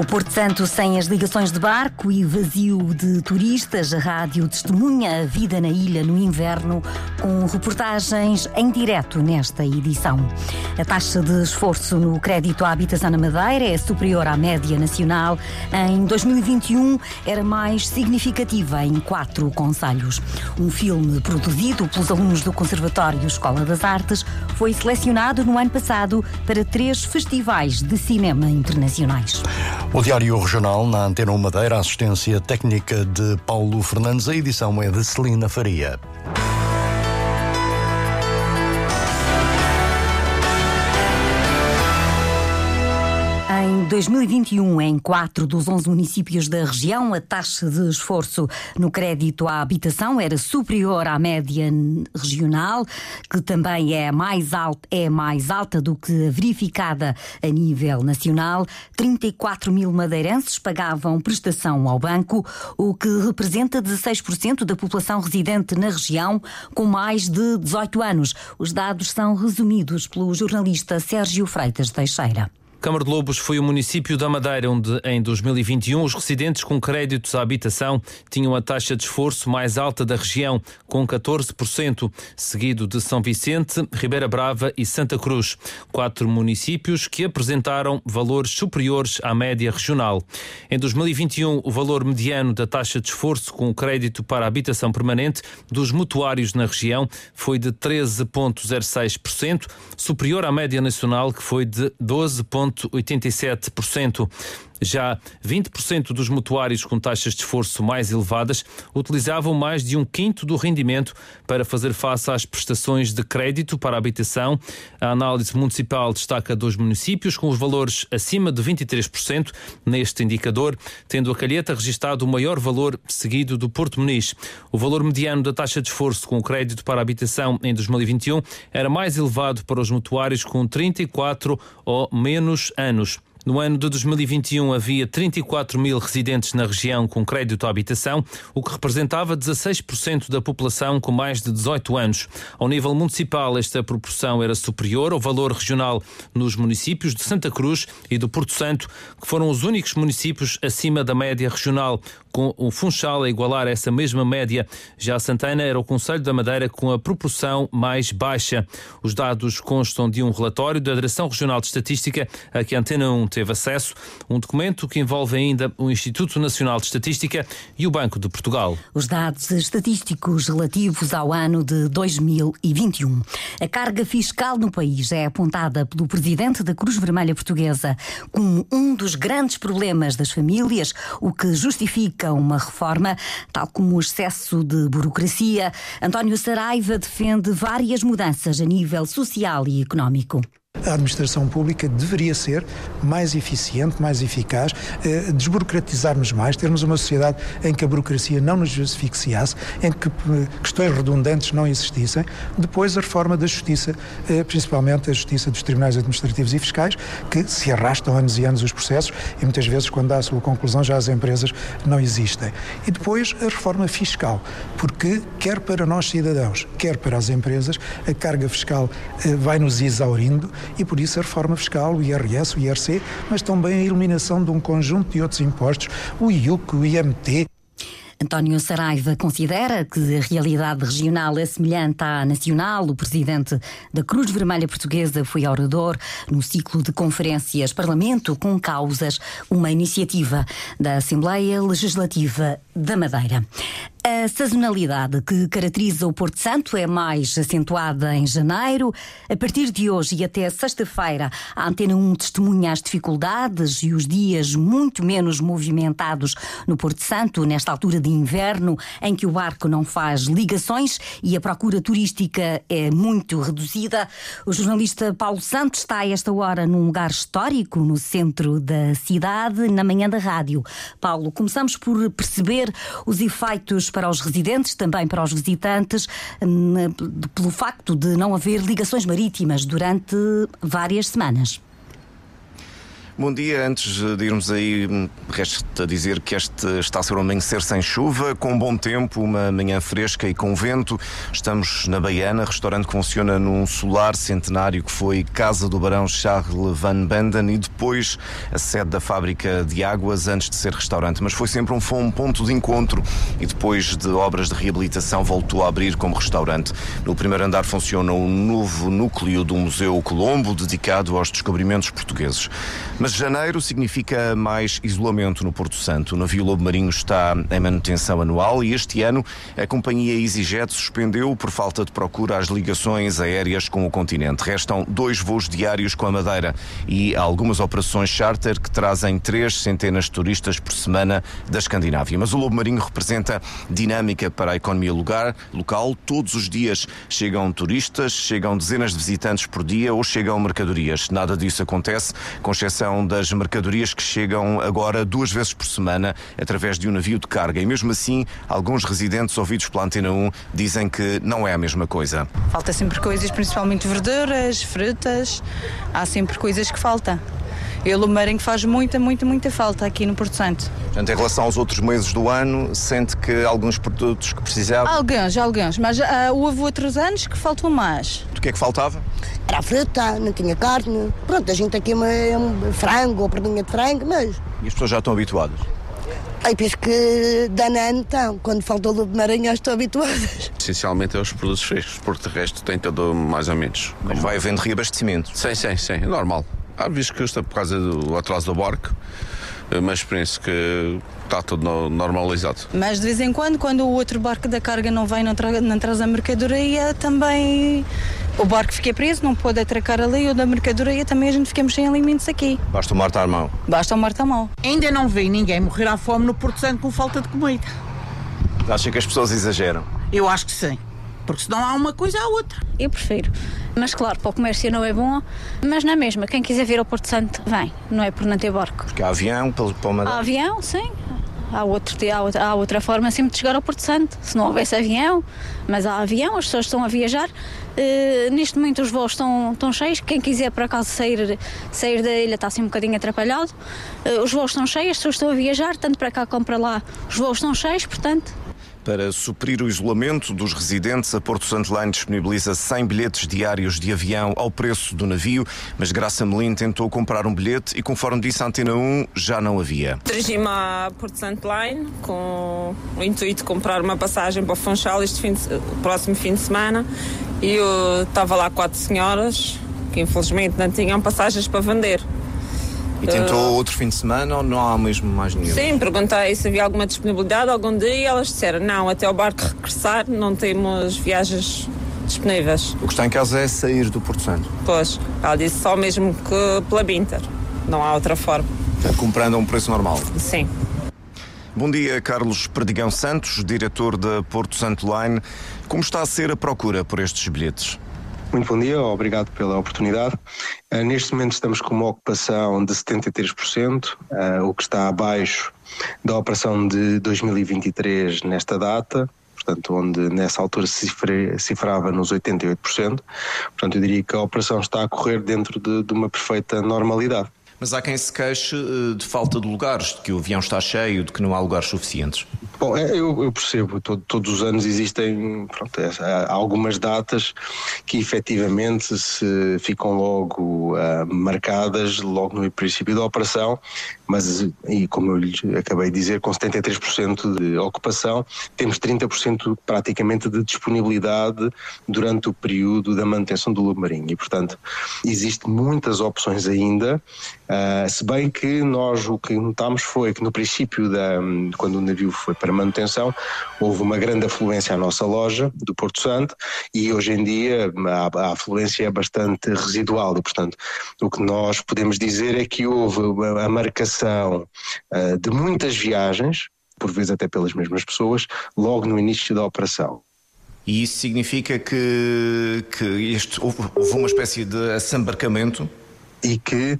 O Porto Santo sem as ligações de barco e vazio de turistas, a rádio testemunha a vida na ilha no inverno com reportagens em direto nesta edição. A taxa de esforço no crédito à habitação na Madeira é superior à média nacional. Em 2021 era mais significativa em quatro conselhos. Um filme produzido pelos alunos do Conservatório Escola das Artes foi selecionado no ano passado para três festivais de cinema internacionais. O Diário Regional na Antena 1 Madeira, assistência técnica de Paulo Fernandes, a edição é de Celina Faria. 2021, em quatro dos 11 municípios da região, a taxa de esforço no crédito à habitação era superior à média regional, que também é mais alta, é mais alta do que a verificada a nível nacional. 34 mil madeirenses pagavam prestação ao banco, o que representa 16% da população residente na região com mais de 18 anos. Os dados são resumidos pelo jornalista Sérgio Freitas Teixeira. Câmara de Lobos foi o município da Madeira onde, em 2021, os residentes com créditos à habitação tinham a taxa de esforço mais alta da região, com 14%, seguido de São Vicente, Ribeira Brava e Santa Cruz. Quatro municípios que apresentaram valores superiores à média regional. Em 2021, o valor mediano da taxa de esforço com crédito para habitação permanente dos mutuários na região foi de 13,06%, superior à média nacional, que foi de 12,5%. 1,87%. Já 20% dos mutuários com taxas de esforço mais elevadas utilizavam mais de um quinto do rendimento para fazer face às prestações de crédito para a habitação. A análise municipal destaca dois municípios com os valores acima de 23% neste indicador, tendo a Calheta registrado o maior valor seguido do Porto Muniz. O valor mediano da taxa de esforço com crédito para a habitação em 2021 era mais elevado para os mutuários com 34 ou menos anos. No ano de 2021 havia 34 mil residentes na região com crédito à habitação, o que representava 16% da população com mais de 18 anos. Ao nível municipal, esta proporção era superior ao valor regional nos municípios de Santa Cruz e do Porto Santo, que foram os únicos municípios acima da média regional, com o Funchal a igualar essa mesma média. Já Santana era o Conselho da Madeira com a proporção mais baixa. Os dados constam de um relatório da Direção Regional de Estatística a que Antena 1 teve acesso, um documento que envolve ainda o Instituto Nacional de Estatística e o Banco de Portugal. Os dados estatísticos relativos ao ano de 2021. A carga fiscal no país é apontada pelo presidente da Cruz Vermelha Portuguesa como um dos grandes problemas das famílias, o que justifica uma reforma, tal como o excesso de burocracia. António Saraiva defende várias mudanças a nível social e económico. A administração pública deveria ser mais eficiente, mais eficaz, eh, desburocratizarmos mais, termos uma sociedade em que a burocracia não nos asfixiasse, em que eh, questões redundantes não existissem. Depois, a reforma da justiça, eh, principalmente a justiça dos tribunais administrativos e fiscais, que se arrastam anos e anos os processos e muitas vezes, quando dá a sua conclusão, já as empresas não existem. E depois, a reforma fiscal, porque quer para nós cidadãos, quer para as empresas, a carga fiscal vai nos exaurindo e por isso a reforma fiscal, o IRS, o IRC, mas também a eliminação de um conjunto de outros impostos, o IUC, o IMT. António Saraiva considera que a realidade regional é semelhante à nacional. O presidente da Cruz Vermelha Portuguesa foi orador no ciclo de conferências Parlamento com Causas, uma iniciativa da Assembleia Legislativa da Madeira. A sazonalidade que caracteriza o Porto Santo é mais acentuada em janeiro. A partir de hoje e até sexta-feira, a Antena 1 testemunha as dificuldades e os dias muito menos movimentados no Porto Santo, nesta altura de inverno, em que o barco não faz ligações e a procura turística é muito reduzida. O jornalista Paulo Santos está a esta hora num lugar histórico, no centro da cidade, na manhã da rádio. Paulo, começamos por perceber os efeitos para os residentes, também para os visitantes, hum, pelo facto de não haver ligações marítimas durante várias semanas. Bom dia. Antes de irmos aí, resta dizer que este está a ser um amanhecer sem chuva, com bom tempo, uma manhã fresca e com vento. Estamos na Baiana, restaurante que funciona num solar centenário que foi Casa do Barão Charles Van Benden e depois a sede da fábrica de águas antes de ser restaurante. Mas foi sempre um, um ponto de encontro e depois de obras de reabilitação voltou a abrir como restaurante. No primeiro andar funciona um novo núcleo do Museu Colombo dedicado aos descobrimentos portugueses. Mas mas janeiro significa mais isolamento no Porto Santo. O navio Lobo Marinho está em manutenção anual e este ano a companhia EasyJet suspendeu por falta de procura as ligações aéreas com o continente. Restam dois voos diários com a Madeira e algumas operações charter que trazem três centenas de turistas por semana da Escandinávia. Mas o Lobo Marinho representa dinâmica para a economia lugar, local. Todos os dias chegam turistas, chegam dezenas de visitantes por dia ou chegam mercadorias. Nada disso acontece, com exceção das mercadorias que chegam agora duas vezes por semana através de um navio de carga. E mesmo assim, alguns residentes ouvidos pela Antena 1 dizem que não é a mesma coisa. Falta sempre coisas, principalmente verduras, frutas. Há sempre coisas que faltam. E o Lumarengo faz muita, muita, muita falta aqui no Porto Santo. Portanto, em relação aos outros meses do ano, sente que alguns produtos que precisava? Alguns, alguns, mas uh, houve outros anos que faltou mais. Do que é que faltava? Era a fruta, não tinha carne. Pronto, a gente aqui é um frango ou perninha de frango, mas... E as pessoas já estão habituadas? Aí penso que danano então, quando faltou o lobo maranhão estão habituadas. Essencialmente é os produtos frescos, porque de resto tem tudo mais ou menos. Mas vai havendo reabastecimento? Sim, sim, sim, é normal. Há visto que custa por causa do atraso do barco, mas penso que está tudo normalizado. Mas de vez em quando, quando o outro barco da carga não vem, não, tra não traz a mercadoria, também o barco fica preso, não pode atracar ali, ou da mercadoria também a gente ficamos sem alimentos aqui. Basta o mar estar à mão. Basta o mar estar à mão. Ainda não vi ninguém morrer à fome no Porto Santo com falta de comida. Acha que as pessoas exageram? Eu acho que sim porque senão há uma coisa à outra. Eu prefiro. Mas claro, para o comércio não é bom, mas na mesma, quem quiser vir ao Porto Santo, vem, não é por não ter barco. Porque há avião, pelo Há avião, sim. Há, outro, há, outra, há outra forma sempre de chegar ao Porto Santo, se não houvesse avião, mas há avião, as pessoas estão a viajar. Uh, neste momento os voos estão, estão cheios, quem quiser por acaso sair, sair da ilha está assim um bocadinho atrapalhado. Uh, os voos estão cheios, as pessoas estão a viajar, tanto para cá como para lá, os voos estão cheios, portanto para suprir o isolamento dos residentes, a Porto Santo Line disponibiliza 100 bilhetes diários de avião ao preço do navio, mas Graça Melim tentou comprar um bilhete e, conforme disse a Antena 1, já não havia. Dirigi-me à Porto Santo Line com o intuito de comprar uma passagem para Funchal este fim de, próximo fim de semana e eu estava lá quatro senhoras que infelizmente não tinham passagens para vender. E tentou uh, outro fim de semana ou não há mesmo mais nenhum? Sim, perguntei se havia alguma disponibilidade algum dia e elas disseram não, até o barco regressar não temos viagens disponíveis. O que está em casa é sair do Porto Santo? Pois, ela disse só mesmo que pela Binter, não há outra forma. Comprando a um preço normal? Sim. Bom dia, Carlos Perdigão Santos, diretor da Porto Santo Line. Como está a ser a procura por estes bilhetes? Muito bom dia, obrigado pela oportunidade. Uh, neste momento estamos com uma ocupação de 73%, uh, ah, o que está abaixo da operação de 2023 nesta data, portanto, onde nessa altura se cifrava nos 88%. Portanto, eu diria que a operação está a correr dentro de, de uma perfeita normalidade. Mas há quem se queixe eh, de falta de lugares, de que o avião está cheio, de que não há lugares suficientes. Bom, é, eu, eu percebo, todo, todos os anos existem pronto, é, algumas datas que efetivamente se ficam logo uh, marcadas logo no princípio da operação, mas e como eu lhe acabei de dizer, com 73% de ocupação, temos 30% praticamente de disponibilidade durante o período da manutenção do lobo marinho e portanto existem muitas opções ainda Uh, se bem que nós o que notámos foi que no princípio, da, quando o navio foi para manutenção, houve uma grande afluência à nossa loja do Porto Santo e hoje em dia a, a afluência é bastante residual e, portanto, o que nós podemos dizer é que houve a marcação uh, de muitas viagens, por vezes até pelas mesmas pessoas, logo no início da operação. E isso significa que, que este, houve, houve uma espécie de assambarcamento e que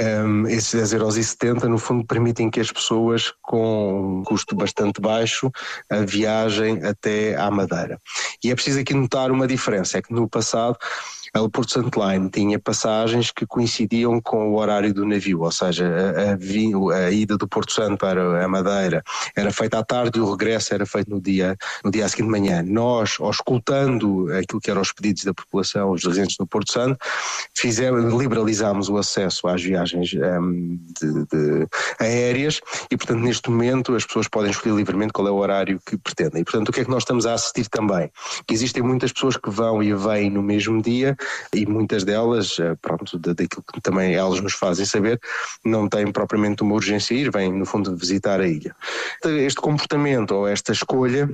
um, esses 10,70€ no fundo permitem que as pessoas com um custo bastante baixo a viagem até à Madeira. E é preciso aqui notar uma diferença, é que no passado a Porto Santo Line tinha passagens que coincidiam com o horário do navio, ou seja, a, a, a, ida do Porto Santo para a Madeira era feita à tarde e o regresso era feito no dia, no dia seguinte de manhã. Nós, escutando aquilo que eram os pedidos da população, os residentes do Porto Santo, fizemos, liberalizámos o acesso às viagens um, de, de aéreas e, portanto, neste momento as pessoas podem escolher livremente qual é o horário que pretendem. E, portanto, o que é que nós estamos a assistir também? Que existem muitas pessoas que vão e vêm no mesmo dia e muitas delas, eh, pronto, daquilo que também elas nos fazem saber, não têm propriamente uma urgência ir, vêm no fundo visitar a ilha. Este comportamento ou esta escolha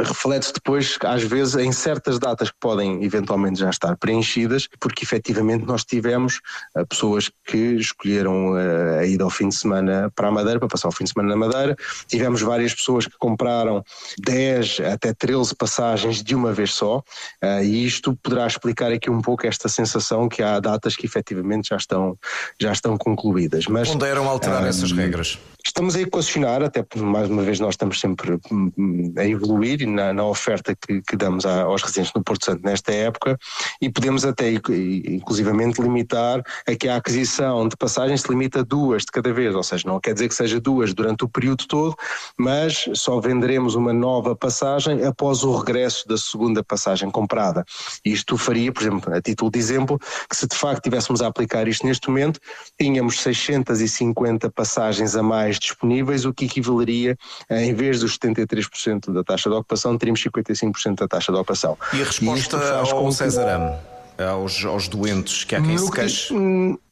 reflete-se depois, às vezes, em certas datas que podem eventualmente já estar preenchidas, porque efetivamente nós tivemos uh, pessoas que escolheram uh, a ida ao fim de semana para a Madeira, para passar o fim de semana na Madeira. Tivemos várias pessoas que compraram 10 até 13 passagens de uma vez só, uh, e isto poderá explicar aqui um pouco esta sensação que há datas que efetivamente já estão, já estão concluídas. Mas, Ponderam alterar essas regras? Estamos a equacionar, até porque mais uma vez nós estamos sempre hum, hum, a evoluir na, na oferta que, que damos a, aos residentes no Porto Santo nesta época e podemos até inclusivamente limitar a que a aquisição de passagens se limita a duas de cada vez, ou seja, não quer dizer que seja duas durante o período todo, mas só venderemos uma nova passagem após o regresso da segunda passagem comprada. Isto faria, por exemplo, a título de exemplo, que se de facto tivéssemos a aplicar isto neste momento, tínhamos 650 passagens a mais disponíveis, o que equivaleria, em vez dos 73% da taxa de ocupação, teríamos 55% da taxa de ocupação. E a resposta e ao César aos, aos doentes que há quem se queixe?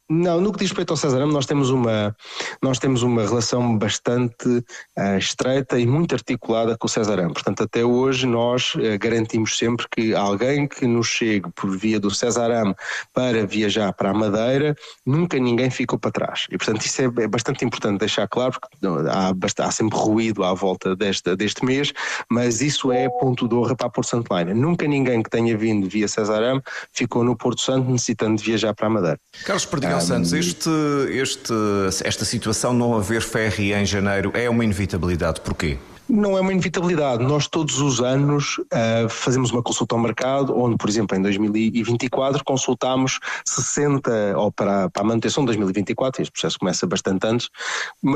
Não, no que diz respeito ao César nós temos uma, nós temos uma relação bastante uh, estreita e muito articulada com o César Portanto, até hoje nós uh, garantimos sempre que alguém que nos chegue por via do César para viajar para a Madeira, nunca ninguém ficou para trás. E, portanto, isso é, é bastante importante deixar claro, porque há, há, sempre ruído à volta desta, deste mês, mas isso é ponto de honra para a Porto Santo Line. Nunca ninguém que tenha vindo via César ficou no Porto Santo necessitando de viajar para a Madeira. Carlos Perdigão, Santos, este, este, esta situação não haver ferry em janeiro é uma inevitabilidade. Porquê? Não é uma inevitabilidade. Nós todos os anos uh, fazemos uma consulta ao mercado, onde, por exemplo, em 2024 consultámos 60, ou para, para a manutenção de 2024, este processo começa bastante antes,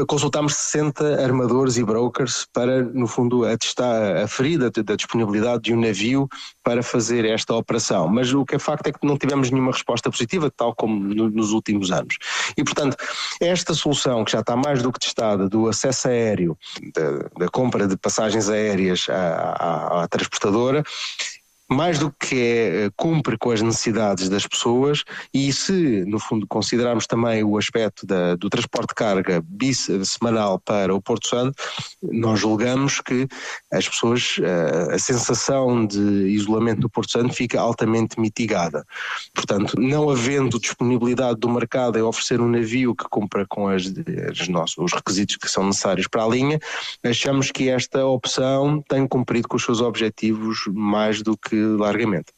consultámos 60 armadores e brokers para, no fundo, atestar, aferir da, da disponibilidade de um navio para fazer esta operação. Mas o que é facto é que não tivemos nenhuma resposta positiva, tal como no, nos últimos anos. E, portanto, esta solução, que já está mais do que testada, do acesso aéreo, da, da compra de passagens aéreas à, à, à transportadora mais do que é, eh, cumpre com as necessidades das pessoas e se, no fundo, considerarmos também o aspecto da, do transporte de carga semanal para o Porto Santo, nós julgamos que as pessoas, a, eh, a sensação de isolamento no Porto Santo fica altamente mitigada. Portanto, não havendo disponibilidade do mercado em oferecer um navio que cumpra com as, as os requisitos que são necessários para a linha, achamos que esta opção tem cumprido com os seus objetivos mais do que largamente.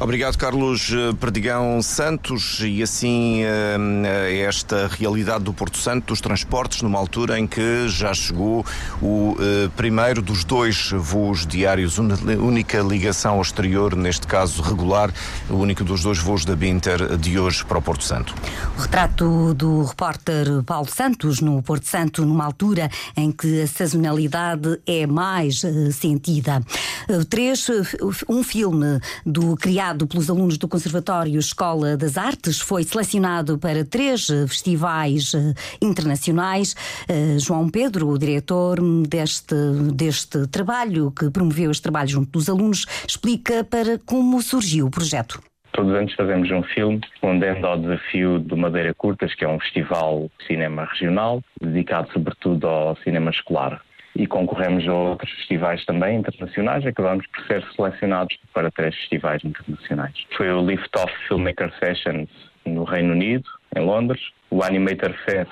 Obrigado, Carlos eh, Perdigão Santos. E assim, eh, esta realidade do Porto Santo, dos transportes, numa altura em que já chegou o eh, primeiro dos dois voos diários, única ligação ao exterior, neste caso regular, o único dos dois voos da Binter de hoje para o Porto Santo. O retrato do repórter Paulo Santos no Porto Santo, numa altura em que a sazonalidade é mais sentida. Três, um filme do criado criado pelos alunos do Conservatório Escola das Artes, foi selecionado para três festivais eh, internacionais. Eh, João Pedro, o diretor deste, deste trabalho, que promoveu este trabalho junto dos alunos, explica para como surgiu o projeto. Todos os anos fazemos um filme respondendo ao desafio do Madeira Curtas, que é um festival de cinema regional dedicado sobretudo ao cinema escolar e concorremos a outros festivais também internacionais. Acabamos por ser selecionados para três festivais internacionais. Foi o Lift Off Filmmaker Sessions no Reino Unido, em Londres, o Animator Fest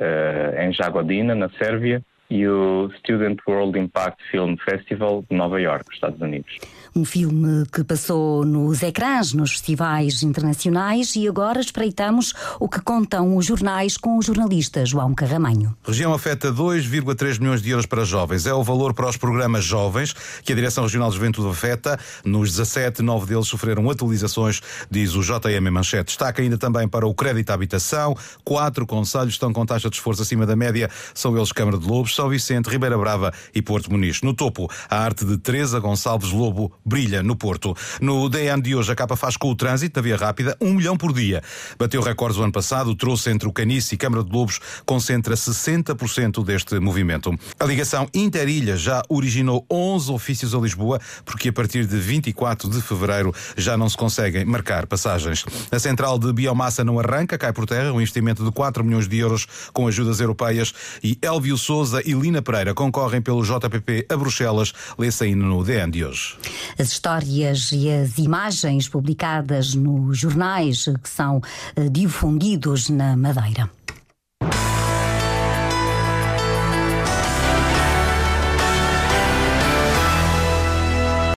uh, em Jagodina, na Sérvia, e o Student World Impact Film Festival de Nova York, Estados Unidos. Um filme que passou nos ecrãs, nos festivais internacionais e agora espreitamos o que contam os jornais com o jornalista João Carramanho. A região afeta 2,3 milhões de euros para jovens. É o valor para os programas jovens que a Direção Regional de Juventude afeta. Nos 17, nove deles sofreram atualizações, diz o JM Manchete. Destaca ainda também para o crédito à habitação. Quatro conselhos estão com taxa de esforço acima da média. São eles Câmara de Lobos, São Vicente, Ribeira Brava e Porto Muniz. No topo, a arte de Teresa Gonçalves Lobo brilha no Porto. No DN de hoje, a capa faz com o trânsito na via rápida um milhão por dia. Bateu recordes o ano passado, trouxe entre o Canice e Câmara de Lobos, concentra 60% deste movimento. A ligação Interilha já originou 11 ofícios a Lisboa, porque a partir de 24 de fevereiro já não se conseguem marcar passagens. A central de biomassa não arranca, cai por terra, um investimento de 4 milhões de euros com ajudas europeias e Elvio Souza e Lina Pereira concorrem pelo JPP a Bruxelas, lê-se ainda no DN de hoje. As histórias e as imagens publicadas nos jornais que são eh, difundidos na Madeira.